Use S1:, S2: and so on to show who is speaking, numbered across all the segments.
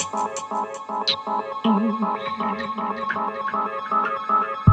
S1: Thank you.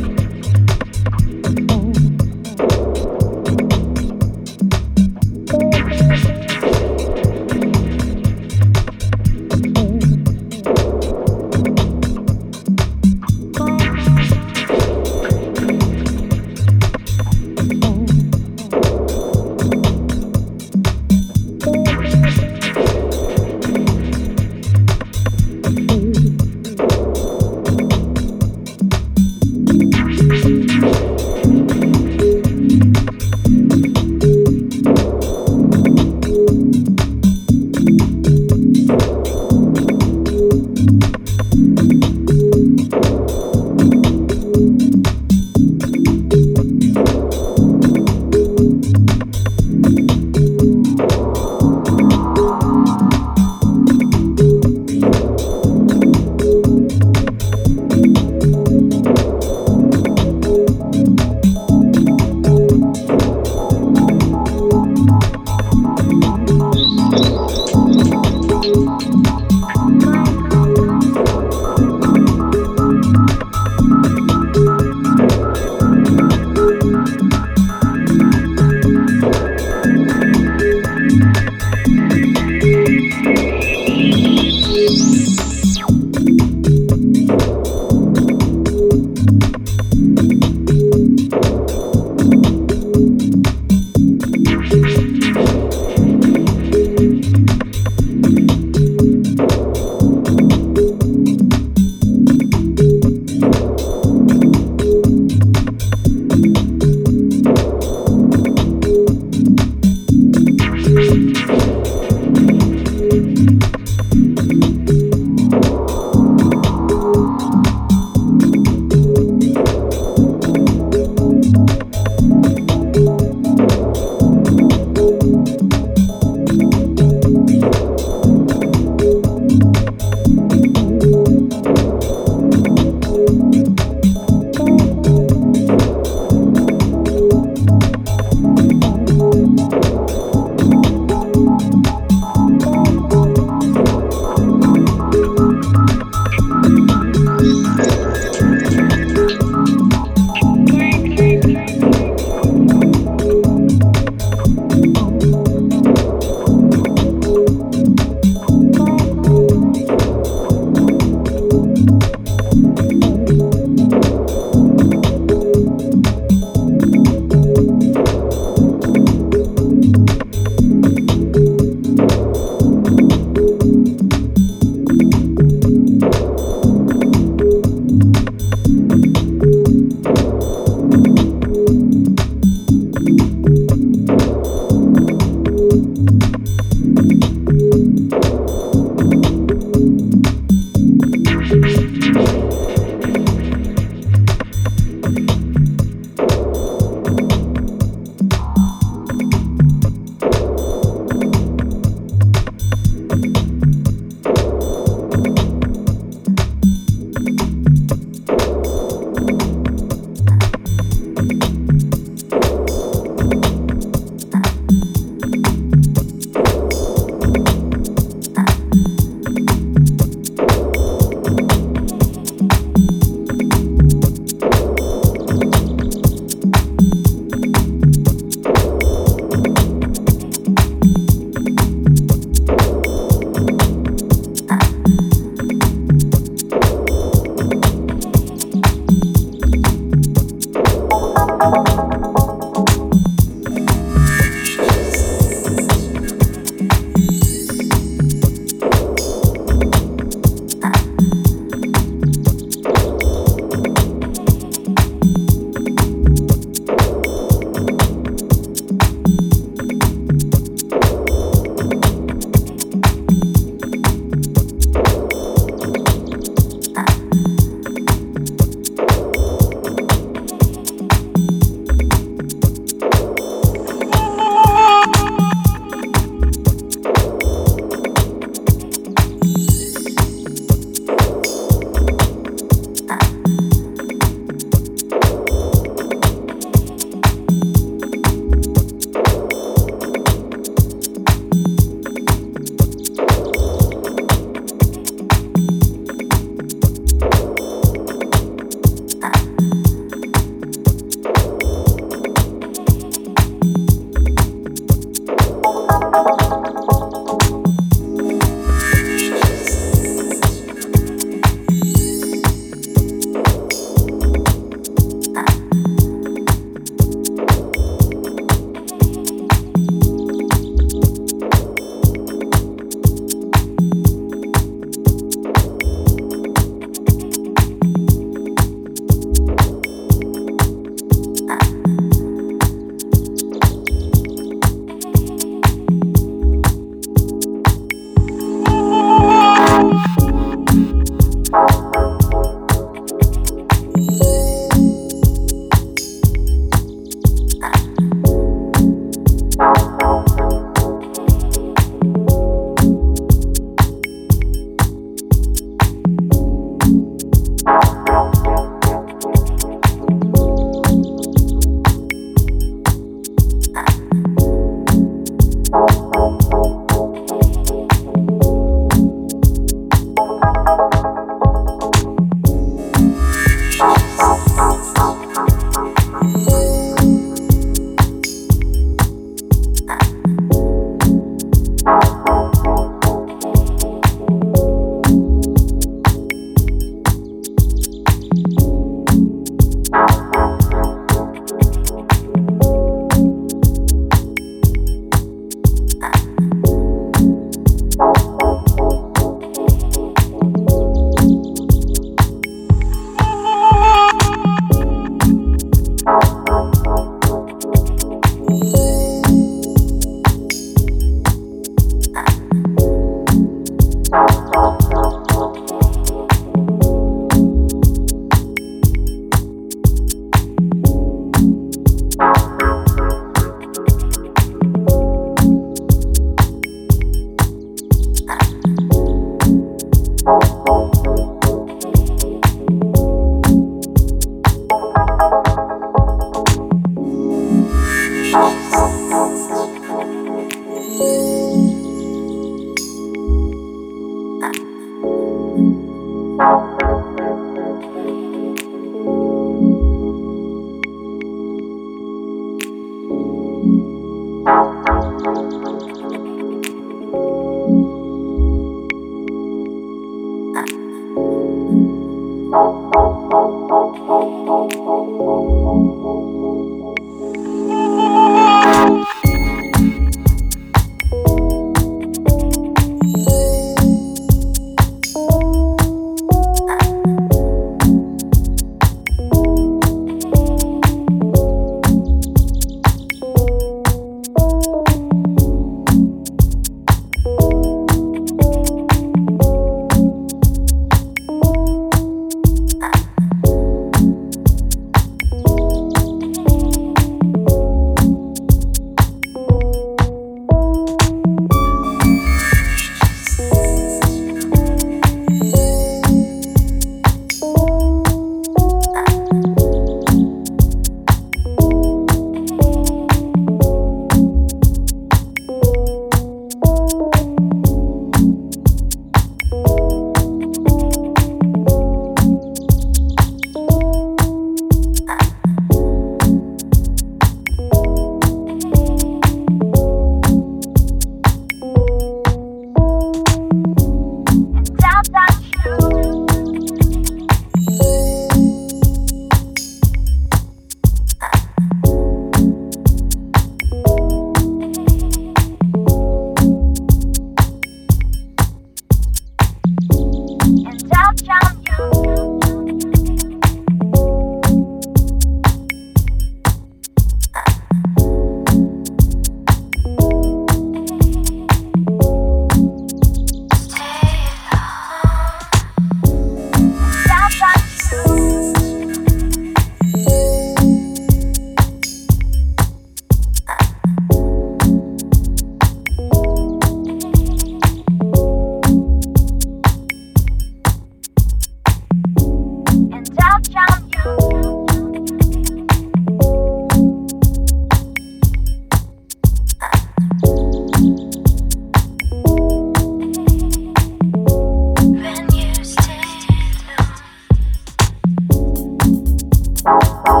S2: Bye.